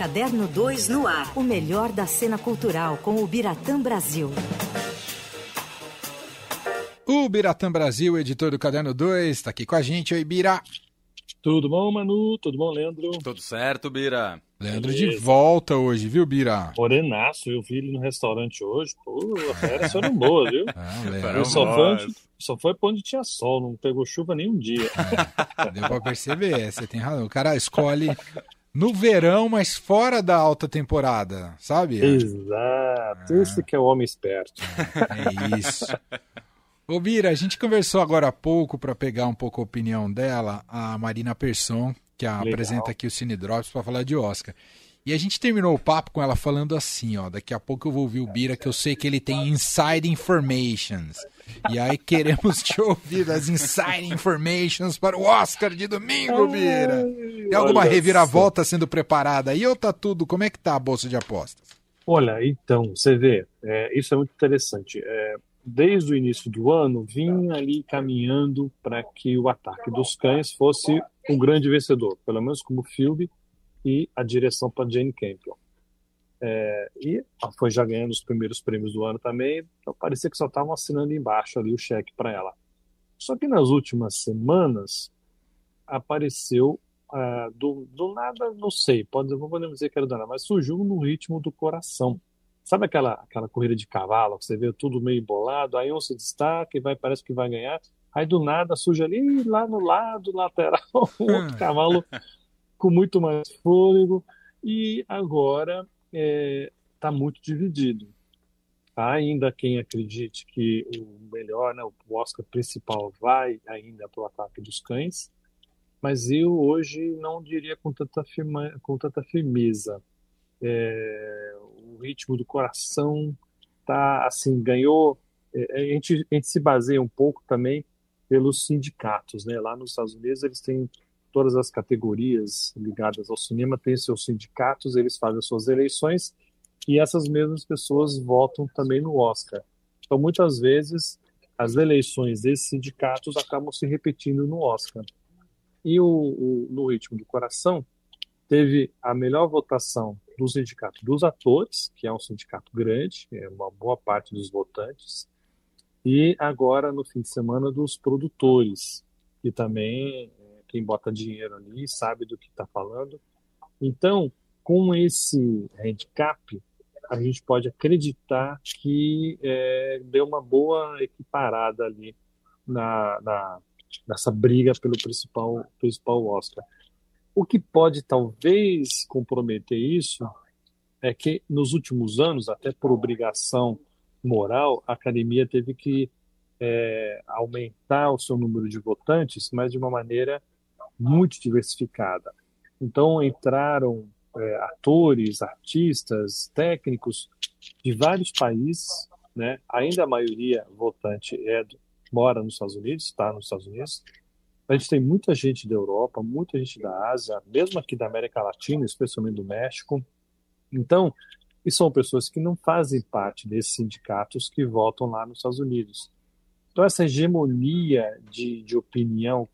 Caderno 2 no ar. O melhor da cena cultural com o Biratã Brasil. O Biratã Brasil, editor do Caderno 2, está aqui com a gente. Oi, Bira. Tudo bom, Manu? Tudo bom, Leandro? Tudo certo, Bira. Leandro Beleza. de volta hoje, viu, Bira? Morenaço, eu vi ele no restaurante hoje. Pô, a férias foram boas, viu? Ah, ele só foi, onde, só foi pra onde tinha sol, não pegou chuva nenhum dia. Deu pra perceber, você tem razão. O cara escolhe no verão, mas fora da alta temporada, sabe? Exato, ah. esse que é o homem esperto. É isso. Ô Bira, a gente conversou agora há pouco para pegar um pouco a opinião dela, a Marina Persson, que a apresenta aqui o Cine Drops para falar de Oscar. E a gente terminou o papo com ela falando assim, ó, daqui a pouco eu vou ouvir o Bira, que eu sei que ele tem inside informations. E aí queremos te ouvir das inside informations para o Oscar de domingo, Bira. Tem alguma reviravolta sendo preparada aí ou tá tudo? Como é que tá a bolsa de apostas? Olha, então, você vê, é, isso é muito interessante. É, desde o início do ano, vinha ali caminhando para que o ataque dos cães fosse um grande vencedor, pelo menos como filme e a direção para Jane Campion. É, e foi já ganhando os primeiros prêmios do ano também, então parecia que só estavam assinando embaixo ali o cheque para ela. Só que nas últimas semanas apareceu uh, do, do, nada, não sei, pode, não podemos dizer que era do nada, mas surgiu no ritmo do coração. Sabe aquela, aquela corrida de cavalo que você vê tudo meio bolado, aí um se destaca e vai, parece que vai ganhar, aí do nada surge ali lá no lado lateral um outro cavalo com muito mais fôlego e agora está é, tá muito dividido. Há ainda quem acredite que o melhor, né, o Oscar principal vai ainda para o ataque dos cães, mas eu hoje não diria com tanta, firma, com tanta firmeza. É, o ritmo do coração tá assim ganhou. É, a, gente, a gente se baseia um pouco também pelos sindicatos, né? Lá nos Estados Unidos eles têm todas as categorias ligadas ao cinema têm seus sindicatos, eles fazem suas eleições e essas mesmas pessoas votam também no Oscar. Então, muitas vezes, as eleições desses sindicatos acabam se repetindo no Oscar. E o, o, no Ritmo do Coração, teve a melhor votação do sindicato dos atores, que é um sindicato grande, é uma boa parte dos votantes, e agora, no fim de semana, dos produtores, que também quem bota dinheiro ali sabe do que está falando. Então, com esse handicap, a gente pode acreditar que é, deu uma boa equiparada ali na, na, nessa briga pelo principal, principal Oscar. O que pode talvez comprometer isso é que nos últimos anos, até por obrigação moral, a academia teve que é, aumentar o seu número de votantes, mas de uma maneira muito diversificada. Então entraram é, atores, artistas, técnicos de vários países, né? Ainda a maioria votante é mora nos Estados Unidos, está nos Estados Unidos. A gente tem muita gente da Europa, muita gente da Ásia, mesmo aqui da América Latina, especialmente do México. Então, e são pessoas que não fazem parte desses sindicatos que votam lá nos Estados Unidos. Então, essa hegemonia de, de opinião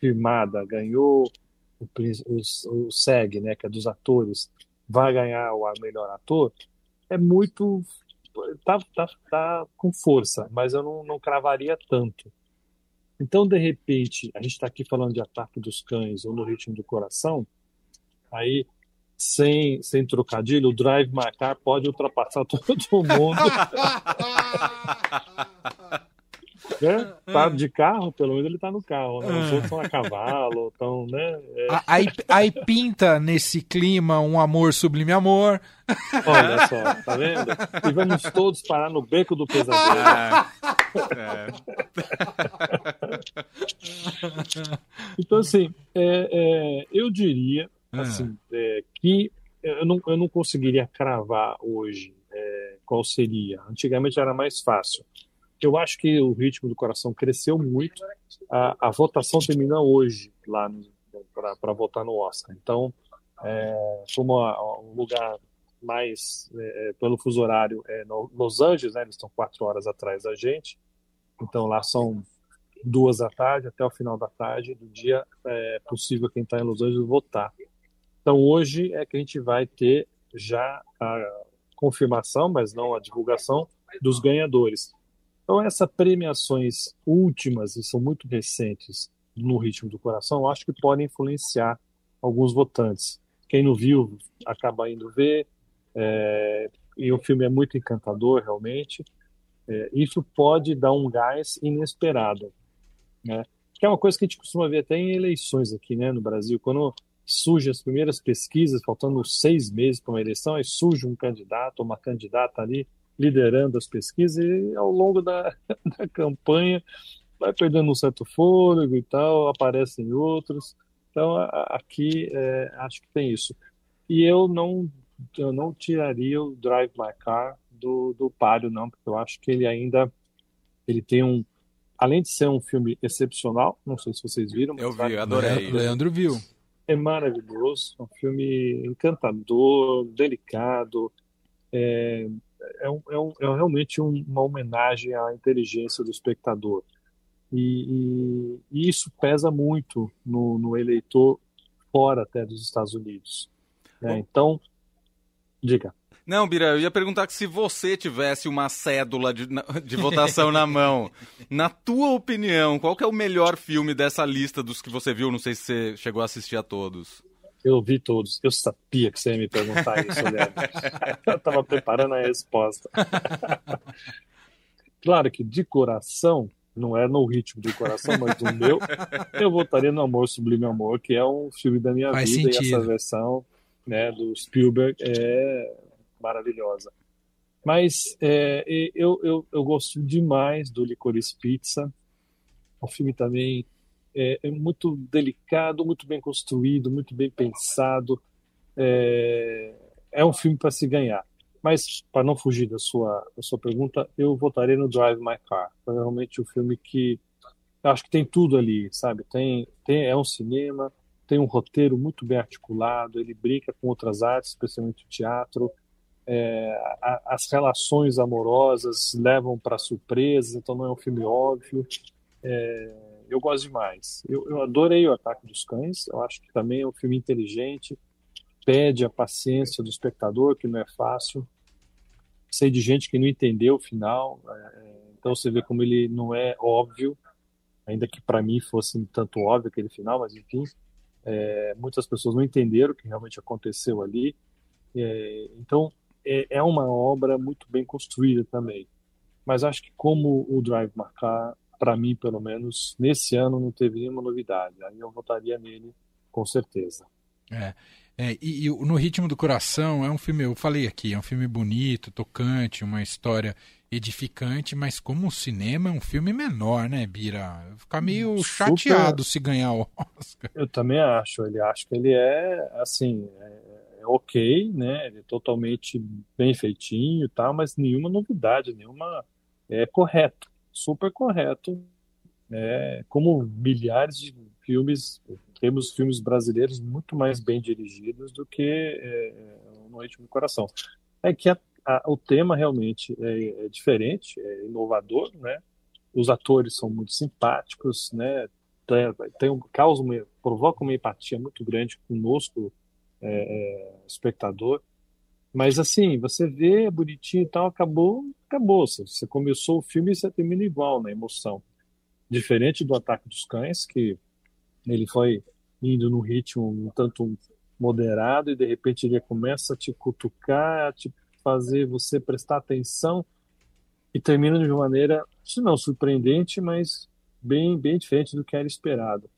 firmada, ganhou o, o, o SEG, né, que é dos atores, vai ganhar o melhor ator, é muito. Tá, tá, tá com força, mas eu não, não cravaria tanto. Então, de repente, a gente está aqui falando de Ataque dos Cães ou No Ritmo do Coração, aí, sem, sem trocadilho, o Drive Macar pode ultrapassar todo mundo. né? Tá de carro, pelo menos ele tá no carro, né? Os outros estão a cavalo, estão, né? É... Aí, aí pinta nesse clima um amor sublime amor. Olha só, tá vendo? E vamos todos parar no beco do pesadelo. É. É. Então, assim, é, é eu diria assim, é, que eu não, eu não conseguiria cravar hoje qual seria. Antigamente era mais fácil. Eu acho que o ritmo do coração cresceu muito. A, a votação termina hoje lá para votar no Oscar. Então, é, como um lugar mais é, é, pelo fuso horário é no Los Angeles, né, eles estão quatro horas atrás da gente. Então lá são duas da tarde até o final da tarde do dia é possível quem está em Los Angeles votar. Então hoje é que a gente vai ter já a confirmação, mas não a divulgação dos ganhadores. Então essas premiações últimas e são muito recentes no ritmo do coração, acho que podem influenciar alguns votantes. Quem não viu acaba indo ver, é, e o filme é muito encantador realmente. É, isso pode dar um gás inesperado, né? Que é uma coisa que a gente costuma ver até em eleições aqui, né, no Brasil, quando surgem as primeiras pesquisas, faltando seis meses para uma eleição, aí surge um candidato uma candidata ali liderando as pesquisas e ao longo da, da campanha vai perdendo um certo fôlego e tal, aparecem outros. Então aqui é, acho que tem isso. E eu não eu não tiraria o Drive My Car do, do páreo, não, porque eu acho que ele ainda ele tem um. Além de ser um filme excepcional, não sei se vocês viram. eu vi, adorei. Leandro viu. É maravilhoso, é um filme encantador, delicado. É, é, um, é, um, é realmente um, uma homenagem à inteligência do espectador. E, e, e isso pesa muito no, no, eleitor fora até dos Estados Unidos. Né? Então, diga. Não, Bira, eu ia perguntar que se você tivesse uma cédula de, de votação na mão, na tua opinião, qual é o melhor filme dessa lista dos que você viu? Não sei se você chegou a assistir a todos. Eu vi todos. Eu sabia que você ia me perguntar isso, Leandro. eu estava preparando a resposta. claro que de coração, não é no ritmo de coração, mas do meu, eu votaria no Amor Sublime Amor, que é um filme da minha Faz vida sentido. e essa versão né, do Spielberg é maravilhosa. Mas é, eu, eu, eu gosto demais do Licorice Pizza. O filme também é, é, muito delicado, muito bem construído, muito bem pensado. É, é um filme para se ganhar. Mas, para não fugir da sua, da sua pergunta, eu votaria no Drive My Car. Foi realmente um filme que acho que tem tudo ali, sabe? Tem, tem, é um cinema, tem um roteiro muito bem articulado, ele brinca com outras artes, especialmente o teatro é, a, as relações amorosas levam para surpresas, então não é um filme óbvio. É, eu gosto demais. Eu, eu, adorei o Ataque dos Cães, eu acho que também é um filme inteligente, pede a paciência do espectador, que não é fácil. Sei de gente que não entendeu o final, é, então você vê como ele não é óbvio, ainda que para mim fosse um tanto óbvio aquele final, mas enfim, é, muitas pessoas não entenderam o que realmente aconteceu ali. É, então, é, é uma obra muito bem construída também. Mas acho que como o Drive Marcar, para mim pelo menos, nesse ano não teve nenhuma novidade. Aí eu votaria nele com certeza. É. É, e, e, no ritmo do coração é um filme, eu falei aqui, é um filme bonito, tocante, uma história edificante, mas como o cinema é um filme menor, né, Bira? Ficar meio Super... chateado se ganhar o Oscar. Eu também acho, ele acho que ele é assim, é, é ok, né? Ele é totalmente bem feitinho e tal, mas nenhuma novidade, nenhuma. É correto, super correto. É, como milhares de filmes, temos filmes brasileiros muito mais bem dirigidos do que é, No Ritmo do Coração. É que a, a, o tema realmente é, é, diferente, é inovador, né? Os atores são muito simpáticos, né? Tem, tem um, causa uma, provoca uma empatia muito grande conosco é, é, espectador. Mas assim, você vê bonitinho e tal, acabou, acabou. Você começou o filme e você termina igual na emoção. Diferente do Ataque dos Cães, que ele foi indo num ritmo um tanto moderado e de repente ele começa a te cutucar, a te fazer você prestar atenção e termina de maneira, se não surpreendente, mas bem, bem diferente do que era esperado.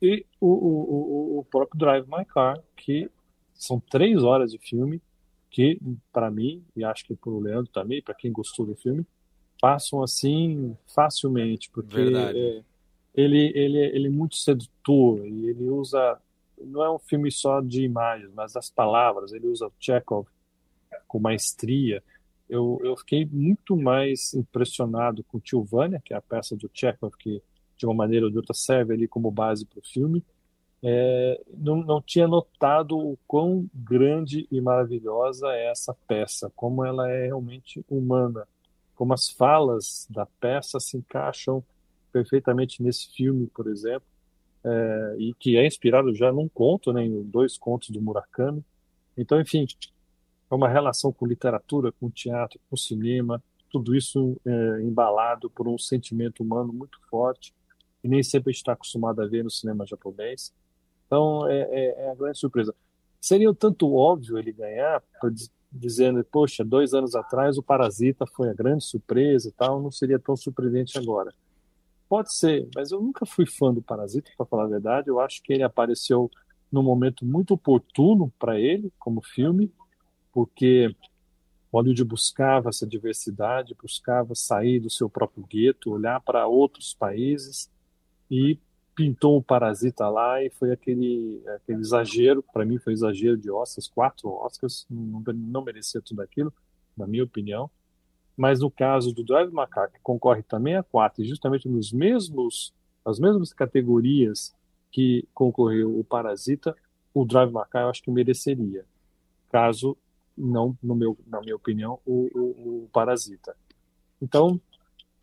E o, o, o próprio Drive My Car, que são três horas de filme que, para mim, e acho que para o Leandro também, para quem gostou do filme, passam assim facilmente, porque é, ele, ele, ele é muito sedutor e ele usa. Não é um filme só de imagens, mas das palavras. Ele usa Chekhov com maestria. Eu, eu fiquei muito mais impressionado com Tilvânia, que é a peça do Chekhov, que de uma maneira ou de outra serve ali como base para o filme é, não, não tinha notado o quão grande e maravilhosa é essa peça, como ela é realmente humana, como as falas da peça se encaixam perfeitamente nesse filme, por exemplo. é, e que é inspirado já num conto, né, em dois contos do Murakami. Então, enfim, é uma relação com literatura, com teatro, com cinema, tudo isso é, embalado por um sentimento humano muito forte e nem sempre a gente está acostumado a ver no cinema japonês. Então, é, é, é a grande surpresa. Seria um tanto óbvio ele ganhar, dizendo, poxa, dois anos atrás o Parasita foi a grande surpresa e tal, não seria tão surpreendente agora. Pode ser, mas eu nunca fui fã do Parasita, para falar a verdade. Eu acho que ele apareceu num momento muito oportuno para ele, como filme, porque Hollywood buscava essa diversidade, buscava sair do seu próprio gueto, olhar para outros países e pintou o Parasita lá e foi aquele, aquele exagero, para mim foi exagero de Oscars, quatro Oscars, não, não merecia tudo aquilo, na minha opinião. Mas no caso do Drive Macaco, que concorre também a quatro, e justamente nos mesmos, as mesmas categorias que concorreu o Parasita, o Drive Macaco eu acho que mereceria, caso não, no meu, na minha opinião, o, o, o Parasita. Então,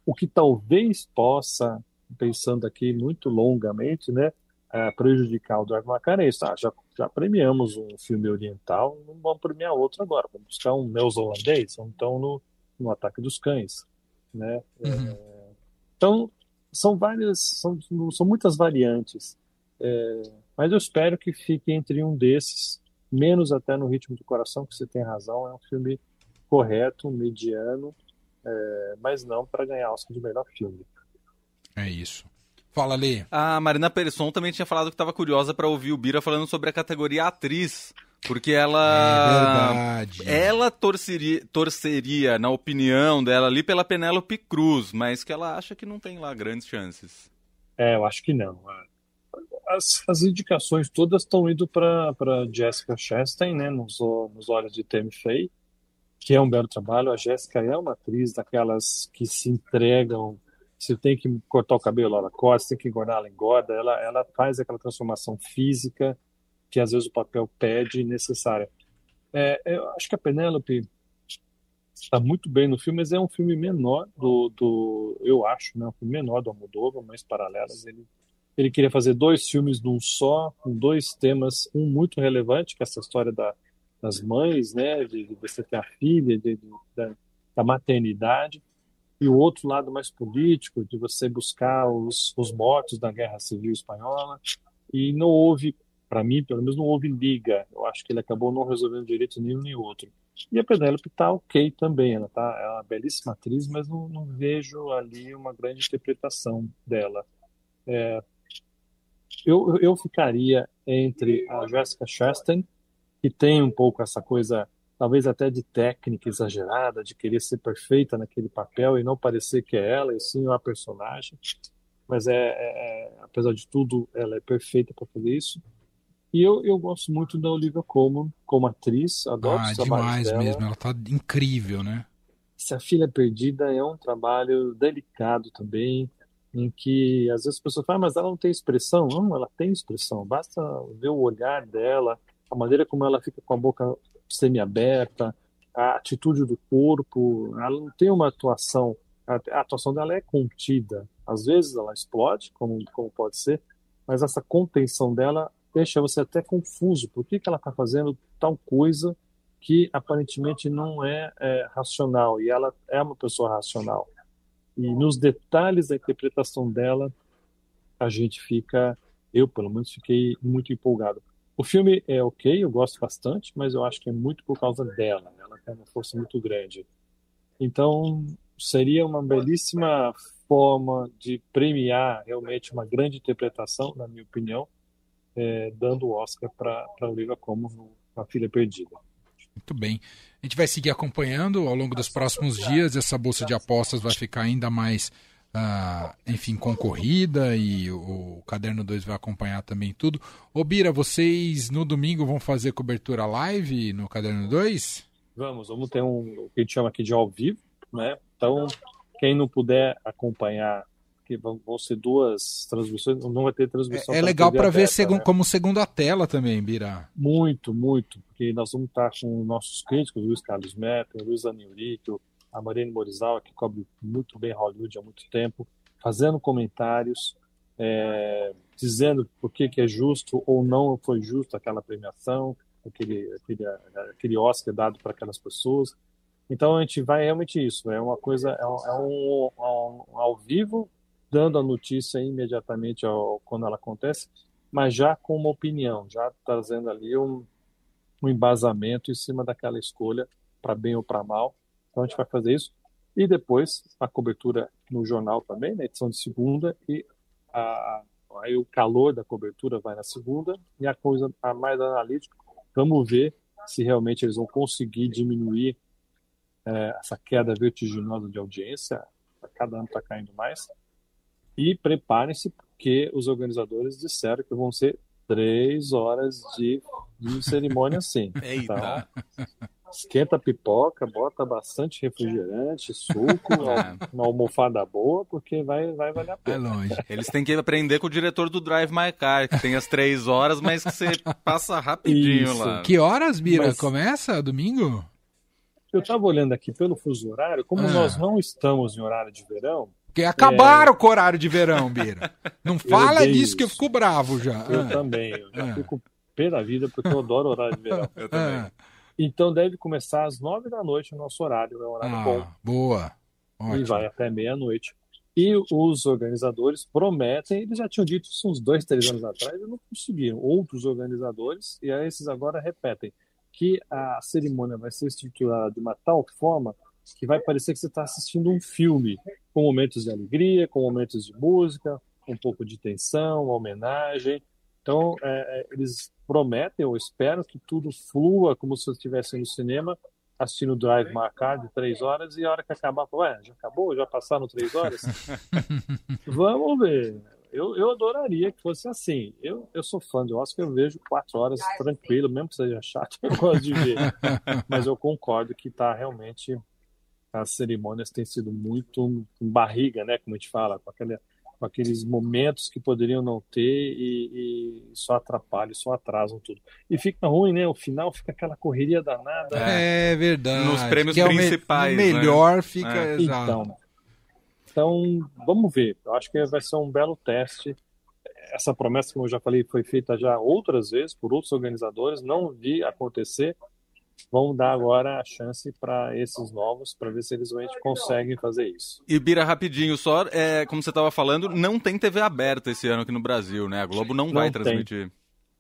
o que talvez possa pensando aqui muito longamente, né, é, prejudicar o Drive Macan é isso. Ah, já, já premiamos um filme oriental, não vamos premiar outro agora. Vamos buscar um neozelandês, então no, no Ataque dos Cães, né? Uhum. É, então são várias, são, são muitas variantes, é, mas eu espero que fique entre um desses, menos até no Ritmo do Coração, que você tem razão, é um filme correto, mediano, é, mas não para ganhar Oscar de melhor filme. É isso. Fala, Lê. A Marina Persson também tinha falado que estava curiosa para ouvir o Bira falando sobre a categoria atriz. Porque ela. É verdade. Ela torceria, torceria, na opinião dela, ali pela Penélope Cruz, mas que ela acha que não tem lá grandes chances. É, eu acho que não. As, as indicações todas estão indo para Jessica Chastain, né, nos, nos olhos de Tammy Faye, que é um belo trabalho. A Jessica é uma atriz daquelas que se entregam se tem que cortar o cabelo, ela corta, tem que engordar, ela engorda, ela, ela faz aquela transformação física que às vezes o papel pede necessária. É, eu acho que a Penélope está muito bem no filme, mas é um filme menor do, do eu acho, né, um filme menor do Almodóvar, mas paralelas. Ele, ele queria fazer dois filmes num só, com dois temas, um muito relevante, que é essa história da, das mães, né, de, de você ter a filha, de, de da, da maternidade, e o outro lado mais político, de você buscar os, os mortos da Guerra Civil Espanhola. E não houve, para mim, pelo menos não houve liga. Eu acho que ele acabou não resolvendo direito nenhum nem outro. E a Penélope está ok também, ela tá, é uma belíssima atriz, mas não, não vejo ali uma grande interpretação dela. É, eu, eu ficaria entre a Jessica Chastain, que tem um pouco essa coisa talvez até de técnica exagerada, de querer ser perfeita naquele papel e não parecer que é ela, e sim uma personagem. Mas é, é, é apesar de tudo, ela é perfeita para fazer isso. E eu, eu gosto muito da Olivia Colman como atriz, adoro ah, os demais dela. mesmo, ela tá incrível, né? Se a Filha Perdida é um trabalho delicado também, em que às vezes as pessoas falam, ah, mas ela não tem expressão. Não, ela tem expressão, basta ver o olhar dela, a maneira como ela fica com a boca semi-aberta, a atitude do corpo, ela não tem uma atuação, a, atuação dela é contida. Às vezes ela explode, como, como pode ser, mas essa contenção dela deixa você até confuso. Por que, que ela está fazendo tal coisa que aparentemente não é, é, racional? E ela é uma pessoa racional. E nos detalhes da interpretação dela, a gente fica, eu pelo menos fiquei muito empolgado. O filme é ok, eu gosto bastante, mas eu acho que é muito por causa dela. Né? Ela tem uma força muito grande. Então, seria uma belíssima forma de premiar realmente uma grande interpretação, na minha opinião, é, dando o Oscar para Olivia como a Filha Perdida. Muito bem. A gente vai seguir acompanhando ao longo dos próximos dias. Essa bolsa de apostas vai ficar ainda mais uh, enfim, concorrida e o, o Caderno 2 vai acompanhar também tudo. Ô Bira, vocês no domingo vão fazer cobertura live no Caderno 2? Vamos, vamos ter um o que a gente chama aqui de ao vivo, né? Então, quem não puder acompanhar que vão, ser duas transmissões, não vai ter transmissão. É, é legal para ver segun, né? como segunda tela também, Bira. Muito, muito, porque nós vamos estar com nossos críticos, Luiz Carlos Meta, Luiz Aniurico, a Marine Morizawa, que cobre muito bem Hollywood há muito tempo, fazendo comentários. é, dizendo por que, que é justo ou não foi justo aquela premiação, aquele, aquele, aquele Oscar dado para aquelas pessoas. Então a gente vai realmente isso, é uma coisa, é um, é um, um ao vivo, dando a notícia imediatamente ao, quando ela acontece, mas já com uma opinião, já trazendo ali um, um embasamento em cima daquela escolha, para bem ou para mal. Então a gente vai fazer isso. E depois a cobertura no jornal também, na edição de segunda, e a, aí o calor da cobertura vai na segunda, e a coisa a mais analítica, vamos ver se realmente eles vão conseguir diminuir é, essa queda vertiginosa de audiência, cada ano está caindo mais. E preparem-se, porque os organizadores disseram que vão ser três horas de, de cerimônia sim. Eita! Então, esquenta a pipoca, bota bastante refrigerante, suco, é. uma almofada boa, porque vai, vai valer a pena. É longe. Eles têm que aprender com o diretor do Drive My Car, que tem as três horas, mas que você passa rapidinho Isso. lá. Que horas, Bira? Mas- Começa domingo? Eu estava olhando aqui pelo fuso horário, como Ah. nós não estamos em horário de verão, Porque acabaram com o horário de verão, Bira. Não fala disso que eu isso. fico bravo já. eu Ah, também, eu já Ah. fico pé da vida, porque eu adoro horário de verão. Eu também. ah, Então deve começar às nove da noite o nosso horário, é um horário bom. ah, boa. e Ótimo. vai até meia-noite. E os organizadores prometem, eles já tinham dito isso uns dois, três anos atrás, e não conseguiram. Outros organizadores, e aí esses agora repetem, que a cerimônia vai ser estruturada de uma tal forma que vai parecer que você está assistindo um filme, com momentos de alegria, com momentos de música, um pouco de tensão, uma homenagem. Então, é, é, eles prometem, ou esperam, que tudo flua como se eu estivesse no cinema, assistindo o Drive marcado de três horas e a hora que acabar, ué, já acabou? Já passaram três horas? Vamos ver. Eu, eu adoraria que fosse assim. Eu, eu sou fã de Oscar, eu vejo quatro horas tranquilo, mesmo que seja chato, eu gosto de ver. Mas eu concordo que tá realmente as cerimônias têm sido muito com barriga, né? Como a gente fala, com, aquele, com aqueles momentos que poderiam não ter e, e só atrapalham, só atrasam tudo. E fica ruim, né? O final fica aquela correria danada. É verdade. Nos prêmios Que é o me- principais, o né? melhor fica. É. Exato. Então, então, vamos ver. Eu acho que vai ser um belo teste. Essa promessa, como eu já falei, foi feita já outras vezes por outros organizadores. Não vi acontecer. Vamos dar agora a chance para esses novos, para ver se eles realmente conseguem fazer isso. E Bira, rapidinho, só, é, como você estava falando, não tem TV aberta esse ano aqui no Brasil, né? A Globo não, Não vai tem. transmitir.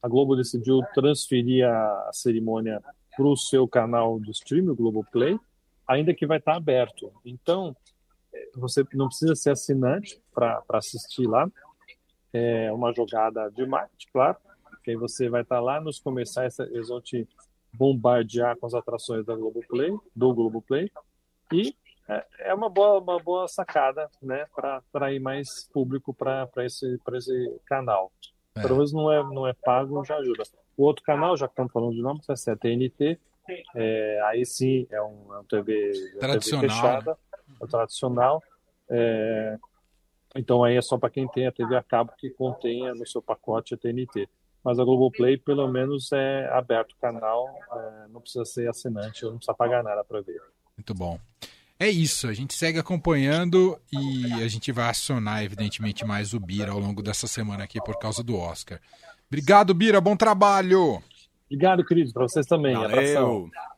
A Globo decidiu transferir a cerimônia para o seu canal do stream, o Globoplay, ainda que vai estar aberto. Então, eh, você não precisa ser assinante para assistir lá. É uma jogada de marketing, claro, que aí você vai estar lá nos comerciais, eles vão te bombardear com as atrações da Globoplay, do Globoplay, e é- é uma boa, uma boa sacada, né, para atrair mais público para esse, pra esse canal. É. Pelo menos não é, não é pago, já ajuda. O outro canal, já que estamos falando de nome, vai ser a TNT. É, aí sim é um, é um TV, é Tradicional, TV fechada, é tradicional. É, então aí é só para quem tem a TV a cabo que contenha no seu pacote a TNT. Mas a Globoplay, pelo menos, é aberto o canal, é, não precisa ser assinante, não precisa pagar nada para ver. Muito bom. É isso, a gente segue acompanhando e a gente vai acionar, evidentemente, mais o Bira ao longo dessa semana aqui por causa do Oscar. Obrigado, Bira, bom trabalho! Obrigado, queridos, para vocês também. Abração. Valeu!